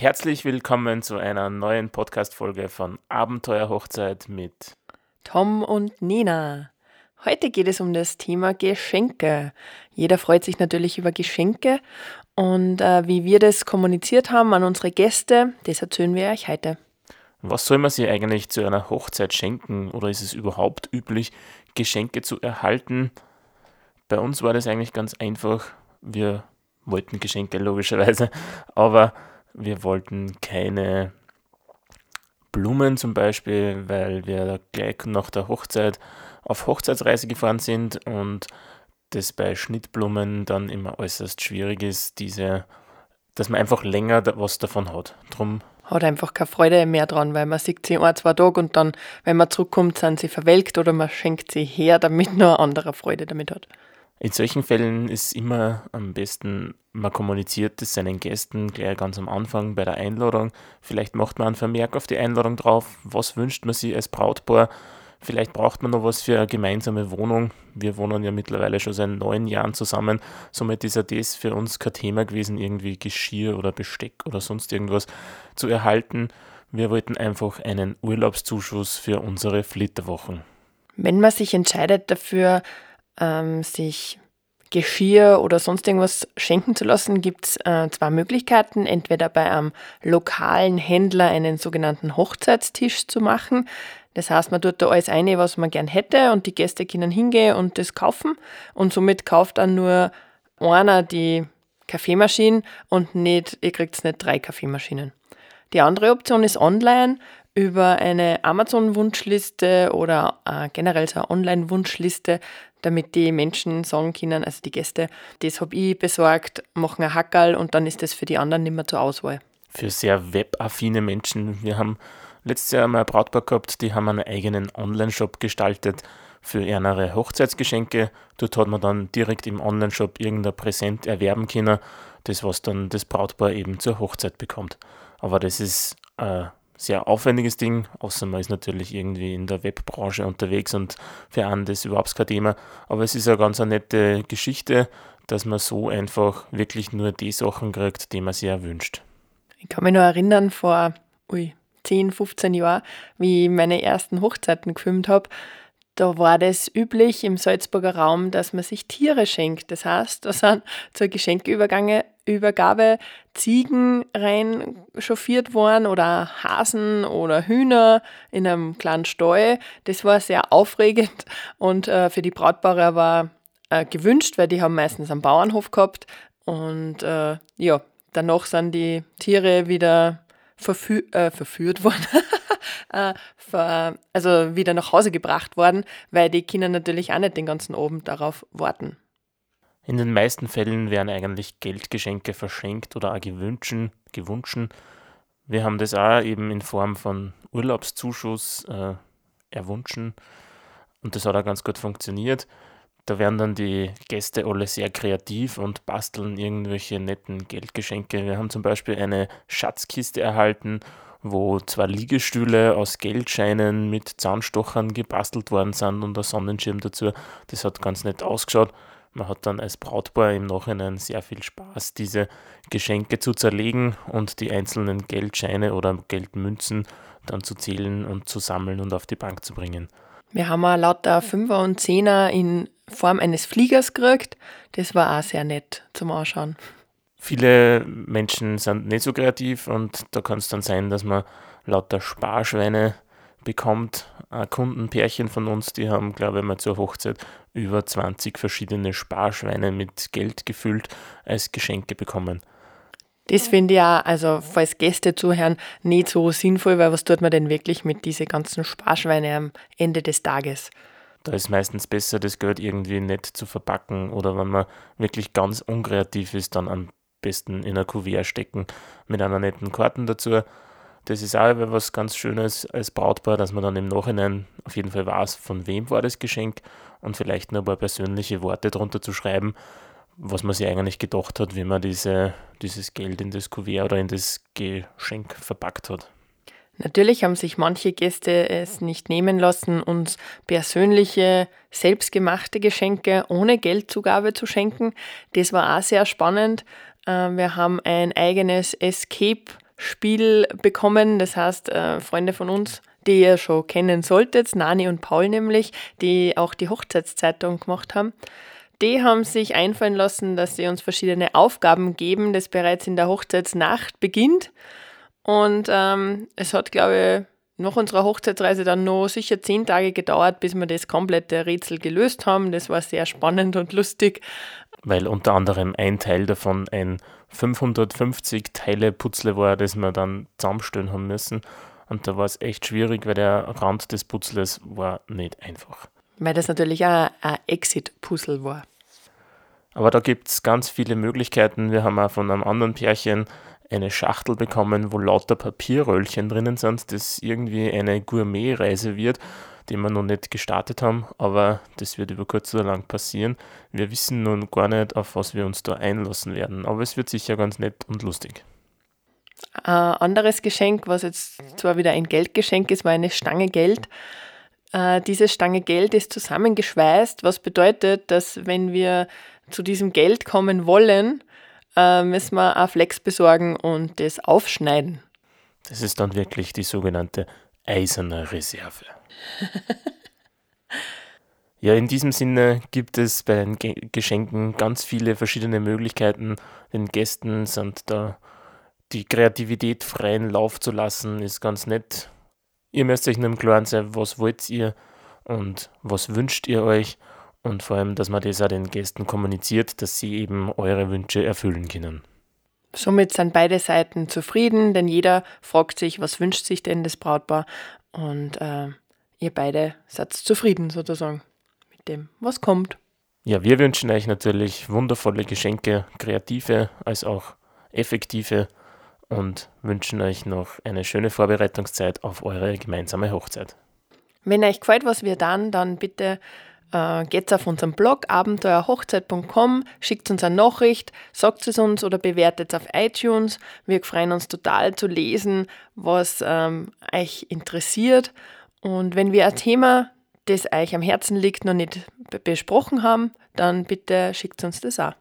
herzlich willkommen zu einer neuen Podcast-Folge von Abenteuerhochzeit mit Tom und Nina. Heute geht es um das Thema Geschenke. Jeder freut sich natürlich über Geschenke und äh, wie wir das kommuniziert haben an unsere Gäste, das erzählen wir euch heute. Was soll man sich eigentlich zu einer Hochzeit schenken oder ist es überhaupt üblich, Geschenke zu erhalten? Bei uns war das eigentlich ganz einfach. Wir wollten Geschenke logischerweise, aber wir wollten keine Blumen zum Beispiel, weil wir gleich nach der Hochzeit auf Hochzeitsreise gefahren sind und das bei Schnittblumen dann immer äußerst schwierig ist, diese, dass man einfach länger was davon hat. Drum hat einfach keine Freude mehr dran, weil man sieht sie ein, zwei Tage und dann, wenn man zurückkommt, sind sie verwelkt oder man schenkt sie her, damit nur ein anderer Freude damit hat. In solchen Fällen ist immer am besten, man kommuniziert es seinen Gästen gleich ganz am Anfang bei der Einladung. Vielleicht macht man einen Vermerk auf die Einladung drauf, was wünscht man sich als Brautpaar. Vielleicht braucht man noch was für eine gemeinsame Wohnung. Wir wohnen ja mittlerweile schon seit neun Jahren zusammen. Somit ist ja das für uns kein Thema gewesen, irgendwie Geschirr oder Besteck oder sonst irgendwas zu erhalten. Wir wollten einfach einen Urlaubszuschuss für unsere Flitterwochen. Wenn man sich entscheidet dafür, ähm, sich Geschirr oder sonst irgendwas schenken zu lassen, gibt es äh, zwei Möglichkeiten. Entweder bei einem lokalen Händler einen sogenannten Hochzeitstisch zu machen. Das heißt, man tut da alles eine, was man gern hätte und die Gäste können hingehen und das kaufen. Und somit kauft dann nur einer die Kaffeemaschine und nicht, ihr kriegt nicht drei Kaffeemaschinen. Die andere Option ist online über eine Amazon-Wunschliste oder äh, generell so eine Online-Wunschliste, damit die Menschen sagen können, also die Gäste, das habe ich besorgt, machen ein Hackerl und dann ist das für die anderen nicht mehr zur Auswahl. Für sehr webaffine Menschen. Wir haben letztes Jahr mal ein Brautpaar gehabt, die haben einen eigenen Online-Shop gestaltet für ihre Hochzeitsgeschenke. Dort hat man dann direkt im Online-Shop irgendein Präsent erwerben können, das was dann das Brautpaar eben zur Hochzeit bekommt. Aber das ist äh, sehr aufwendiges Ding, außer man ist natürlich irgendwie in der Webbranche unterwegs und für einen das überhaupt kein Thema. Aber es ist eine ganz eine nette Geschichte, dass man so einfach wirklich nur die Sachen kriegt, die man sich erwünscht. Ich kann mich noch erinnern, vor ui, 10, 15 Jahren, wie ich meine ersten Hochzeiten gefilmt habe, da war das üblich im Salzburger Raum, dass man sich Tiere schenkt. Das heißt, da sind zur Geschenkeübergabe Übergabe Ziegen rein chauffiert worden oder Hasen oder Hühner in einem kleinen Stall. Das war sehr aufregend und äh, für die Brautpaare war äh, gewünscht, weil die haben meistens einen Bauernhof gehabt. Und äh, ja, danach sind die Tiere wieder verfü äh, verführt worden. äh, also wieder nach Hause gebracht worden, weil die Kinder natürlich auch nicht den ganzen Abend darauf warten. In den meisten Fällen werden eigentlich Geldgeschenke verschenkt oder auch gewünschen, gewünschen. Wir haben das auch eben in Form von Urlaubszuschuss äh, erwünschen und das hat auch ganz gut funktioniert. Da werden dann die Gäste alle sehr kreativ und basteln irgendwelche netten Geldgeschenke. Wir haben zum Beispiel eine Schatzkiste erhalten wo zwei Liegestühle aus Geldscheinen mit Zahnstochern gebastelt worden sind und ein Sonnenschirm dazu. Das hat ganz nett ausgeschaut. Man hat dann als Brautpaar im Nachhinein sehr viel Spaß, diese Geschenke zu zerlegen und die einzelnen Geldscheine oder Geldmünzen dann zu zählen und zu sammeln und auf die Bank zu bringen. Wir haben auch lauter Fünfer und Zehner in Form eines Fliegers gekriegt. Das war auch sehr nett zum Anschauen. Viele Menschen sind nicht so kreativ und da kann es dann sein, dass man lauter Sparschweine bekommt. Ein Kundenpärchen von uns, die haben, glaube ich, mal zur Hochzeit über 20 verschiedene Sparschweine mit Geld gefüllt als Geschenke bekommen. Das finde ich auch, also falls Gäste zuhören, nicht so sinnvoll, weil was tut man denn wirklich mit diesen ganzen Sparschweine am Ende des Tages? Da ist meistens besser, das Geld irgendwie nett zu verpacken oder wenn man wirklich ganz unkreativ ist, dann am besten in ein Kuvert stecken mit einer netten Karten dazu. Das ist auch was ganz Schönes als Brautpaar, dass man dann im Nachhinein auf jeden Fall weiß, von wem war das Geschenk und vielleicht noch ein paar persönliche Worte drunter zu schreiben, was man sich eigentlich gedacht hat, wie man diese, dieses Geld in das Kuvert oder in das Geschenk verpackt hat. Natürlich haben sich manche Gäste es nicht nehmen lassen, uns persönliche, selbstgemachte Geschenke ohne Geldzugabe zu schenken. Das war auch sehr spannend. Äh, wir haben ein eigenes Escape Spiel bekommen. Das heißt, äh, Freunde von uns, die ihr schon kennen solltet, Nani und Paul nämlich, die auch die Hochzeitszeitung gemacht haben, die haben sich einfallen lassen, dass sie uns verschiedene Aufgaben geben, das bereits in der Hochzeitsnacht beginnt. Und ähm, es hat, glaube ich, nach unserer Hochzeitsreise dann noch sicher zehn Tage gedauert, bis wir das komplette Rätsel gelöst haben. Das war sehr spannend und lustig. Weil unter anderem ein Teil davon ein 550 Teile Putzle war, das wir dann zusammenstellen haben müssen. Und da war es echt schwierig, weil der Rand des Putzles war nicht einfach. Weil das natürlich auch ein Exit-Puzzle war. Aber da gibt es ganz viele Möglichkeiten. Wir haben auch von einem anderen Pärchen eine Schachtel bekommen, wo lauter Papierröllchen drinnen sind, das irgendwie eine Gourmet-Reise wird, die wir noch nicht gestartet haben, aber das wird über kurz oder lang passieren. Wir wissen nun gar nicht, auf was wir uns da einlassen werden, aber es wird sicher ganz nett und lustig. Ein anderes Geschenk, was jetzt zwar wieder ein Geldgeschenk ist, war eine Stange Geld. Äh, diese Stange Geld ist zusammengeschweißt, was bedeutet, dass wenn wir zu diesem Geld kommen wollen, äh, müssen wir auch Flex besorgen und das aufschneiden. Das ist dann wirklich die sogenannte eiserne Reserve. ja, in diesem Sinne gibt es bei den Ge Geschenken ganz viele verschiedene Möglichkeiten. Den Gästen sind da die Kreativität freien Lauf zu lassen, ist ganz nett. Ihr müsst euch nur im Klaren sein, was wollt ihr und was wünscht ihr euch und vor allem, dass man das auch den Gästen kommuniziert, dass sie eben eure Wünsche erfüllen können. Somit sind beide Seiten zufrieden, denn jeder fragt sich, was wünscht sich denn das Brautpaar und äh, ihr beide seid zufrieden sozusagen mit dem, was kommt. Ja, wir wünschen euch natürlich wundervolle Geschenke, kreative als auch effektive und wünschen euch noch eine schöne Vorbereitungszeit auf eure gemeinsame Hochzeit. Wenn euch gefällt, was wir dann, dann bitte äh, geht auf unseren Blog abenteuerhochzeit.com, schickt uns eine Nachricht, sagt es uns oder bewertet es auf iTunes. Wir freuen uns total zu lesen, was ähm, euch interessiert. Und wenn wir ein Thema, das euch am Herzen liegt, noch nicht besprochen haben, dann bitte schickt uns das auch.